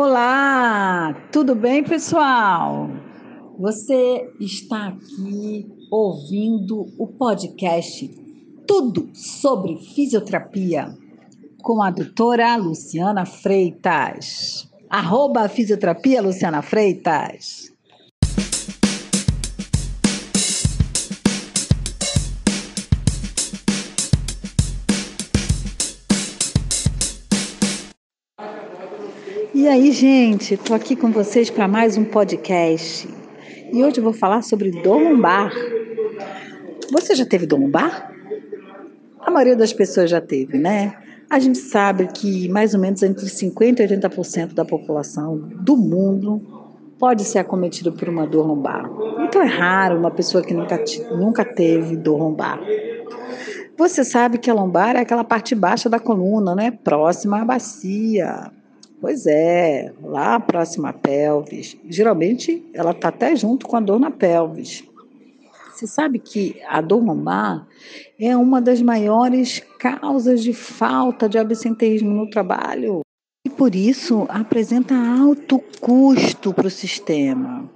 Olá, tudo bem, pessoal? Você está aqui ouvindo o podcast Tudo sobre Fisioterapia com a doutora Luciana Freitas. Arroba Fisioterapia Luciana Freitas. E aí, gente, estou aqui com vocês para mais um podcast. E hoje eu vou falar sobre dor lombar. Você já teve dor lombar? A maioria das pessoas já teve, né? A gente sabe que mais ou menos entre 50% e 80% da população do mundo pode ser acometido por uma dor lombar. Então é raro uma pessoa que nunca, nunca teve dor lombar. Você sabe que a lombar é aquela parte baixa da coluna, né? Próxima à bacia. Pois é, lá próxima pelvis. Geralmente ela está até junto com a dor na pelvis. Você sabe que a dor lombar é uma das maiores causas de falta de absenteísmo no trabalho e por isso apresenta alto custo para o sistema.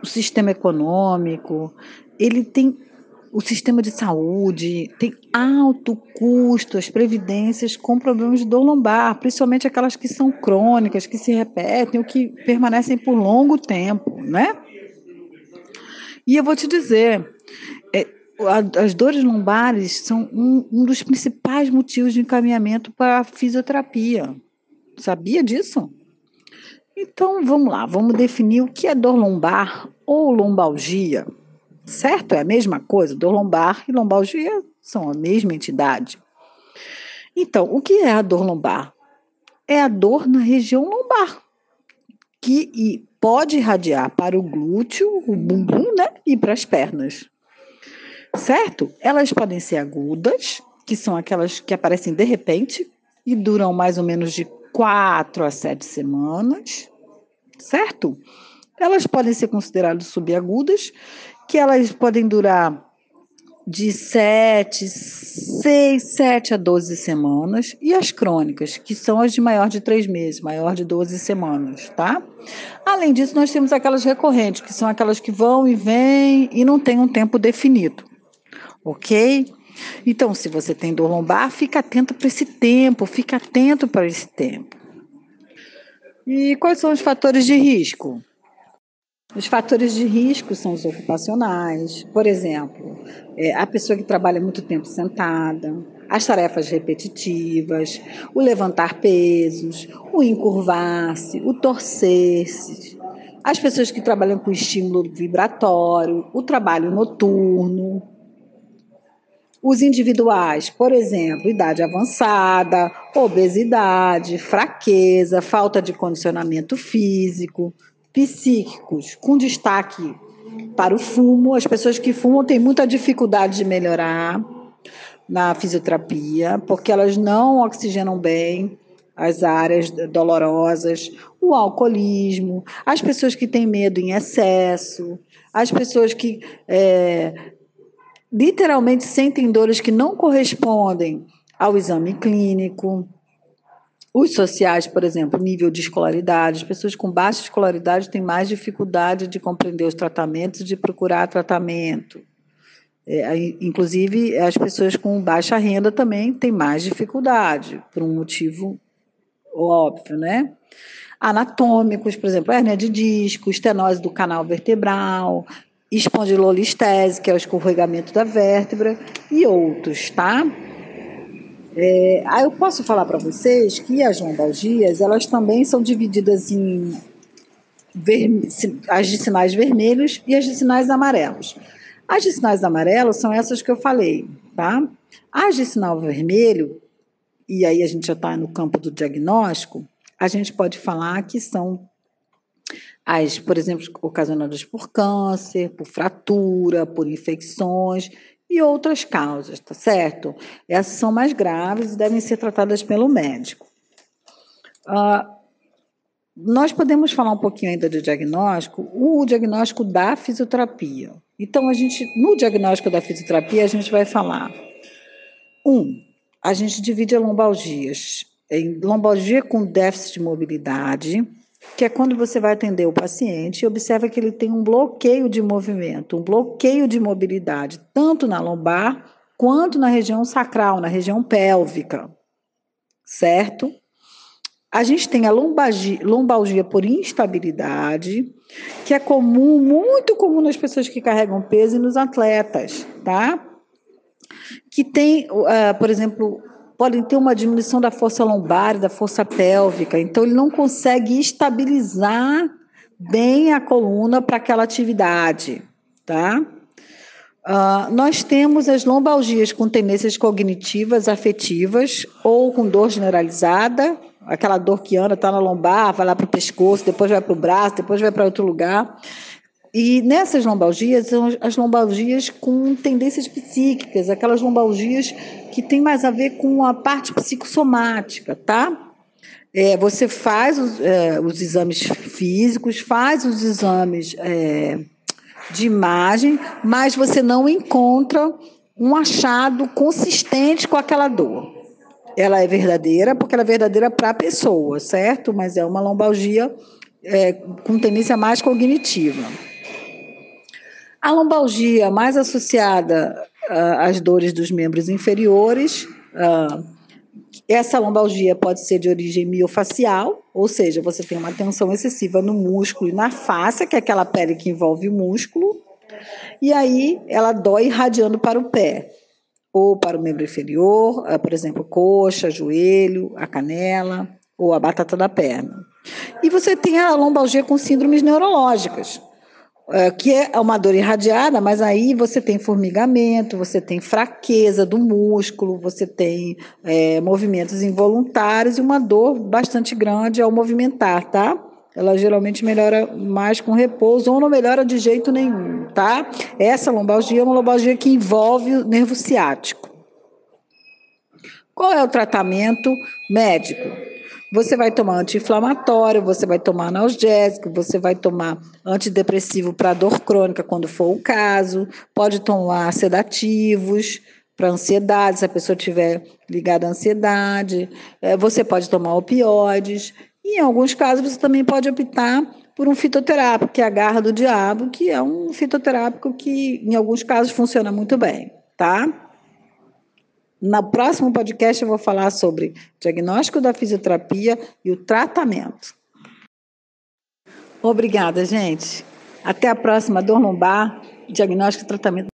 O sistema econômico, ele tem o sistema de saúde tem alto custo, as previdências com problemas de dor lombar, principalmente aquelas que são crônicas, que se repetem ou que permanecem por longo tempo, né? E eu vou te dizer, é, as dores lombares são um, um dos principais motivos de encaminhamento para a fisioterapia. Sabia disso? Então vamos lá, vamos definir o que é dor lombar ou lombalgia. Certo? É a mesma coisa. Dor lombar e lombalgia são a mesma entidade. Então, o que é a dor lombar? É a dor na região lombar, que pode irradiar para o glúteo, o bumbum, né? E para as pernas. Certo? Elas podem ser agudas, que são aquelas que aparecem de repente e duram mais ou menos de quatro a sete semanas. Certo? Elas podem ser consideradas subagudas, que elas podem durar de 7, 6, 7 a 12 semanas, e as crônicas, que são as de maior de 3 meses, maior de 12 semanas, tá? Além disso, nós temos aquelas recorrentes, que são aquelas que vão e vêm e não tem um tempo definido, ok? Então, se você tem dor lombar, fica atento para esse tempo, fica atento para esse tempo. E quais são os fatores de risco? Os fatores de risco são os ocupacionais, por exemplo, é, a pessoa que trabalha muito tempo sentada, as tarefas repetitivas, o levantar pesos, o encurvar-se, o torcer-se, as pessoas que trabalham com estímulo vibratório, o trabalho noturno, os individuais, por exemplo, idade avançada, obesidade, fraqueza, falta de condicionamento físico, psíquicos, com destaque para o fumo. As pessoas que fumam têm muita dificuldade de melhorar na fisioterapia, porque elas não oxigenam bem as áreas dolorosas, o alcoolismo, as pessoas que têm medo em excesso, as pessoas que é, literalmente sentem dores que não correspondem ao exame clínico. Os sociais, por exemplo, nível de escolaridade, as pessoas com baixa escolaridade têm mais dificuldade de compreender os tratamentos de procurar tratamento. É, inclusive, as pessoas com baixa renda também têm mais dificuldade, por um motivo óbvio, né? Anatômicos, por exemplo, hernia de disco, estenose do canal vertebral, espondilolistese, que é o escorregamento da vértebra, e outros, tá? É, aí eu posso falar para vocês que as lombalgias, elas também são divididas em as de sinais vermelhos e as de sinais amarelos. As de sinais amarelos são essas que eu falei, tá? As de sinal vermelho, e aí a gente já está no campo do diagnóstico, a gente pode falar que são as, por exemplo, ocasionadas por câncer, por fratura, por infecções e outras causas, tá certo? Essas são mais graves e devem ser tratadas pelo médico. Uh, nós podemos falar um pouquinho ainda de diagnóstico, o diagnóstico da fisioterapia. Então, a gente, no diagnóstico da fisioterapia, a gente vai falar. Um, a gente divide a lombalgias em lombalgia com déficit de mobilidade, que é quando você vai atender o paciente e observa que ele tem um bloqueio de movimento, um bloqueio de mobilidade, tanto na lombar quanto na região sacral, na região pélvica, certo? A gente tem a lombalgia, lombalgia por instabilidade, que é comum, muito comum nas pessoas que carregam peso e nos atletas, tá? Que tem, uh, por exemplo, podem ter uma diminuição da força lombar, da força pélvica, então ele não consegue estabilizar bem a coluna para aquela atividade, tá? Uh, nós temos as lombalgias com tendências cognitivas, afetivas ou com dor generalizada, aquela dor que anda, está na lombar, vai lá para o pescoço, depois vai para o braço, depois vai para outro lugar. E nessas lombalgias, são as lombalgias com tendências psíquicas, aquelas lombalgias que tem mais a ver com a parte psicossomática, tá? É, você faz os, é, os, exames físicos, faz os exames é, de imagem, mas você não encontra um achado consistente com aquela dor. Ela é verdadeira porque ela é verdadeira para a pessoa, certo? Mas é uma lombalgia é, com tendência mais cognitiva. A lombalgia mais associada uh, às dores dos membros inferiores, uh, essa lombalgia pode ser de origem miofacial, ou seja, você tem uma tensão excessiva no músculo e na face, que é aquela pele que envolve o músculo, e aí ela dói irradiando para o pé ou para o membro inferior, ah, por exemplo, coxa, joelho, a canela ou a batata da perna. E você tem a lombalgia com síndromes neurológicas, que é uma dor irradiada, mas aí você tem formigamento, você tem fraqueza do músculo, você tem é, movimentos involuntários e uma dor bastante grande ao movimentar, tá? ela geralmente melhora mais com repouso ou não melhora de jeito nenhum, tá? Essa lombalgia é uma lombalgia que envolve o nervo ciático. Qual é o tratamento médico? Você vai tomar anti-inflamatório, você vai tomar analgésico, você vai tomar antidepressivo para dor crônica quando for o caso, pode tomar sedativos para ansiedade, se a pessoa tiver ligada à ansiedade, é, você pode tomar opioides. E em alguns casos você também pode optar por um fitoterápico, que é a garra do diabo, que é um fitoterápico que em alguns casos funciona muito bem, tá? No próximo podcast eu vou falar sobre diagnóstico da fisioterapia e o tratamento. Obrigada, gente. Até a próxima dor lombar, diagnóstico e tratamento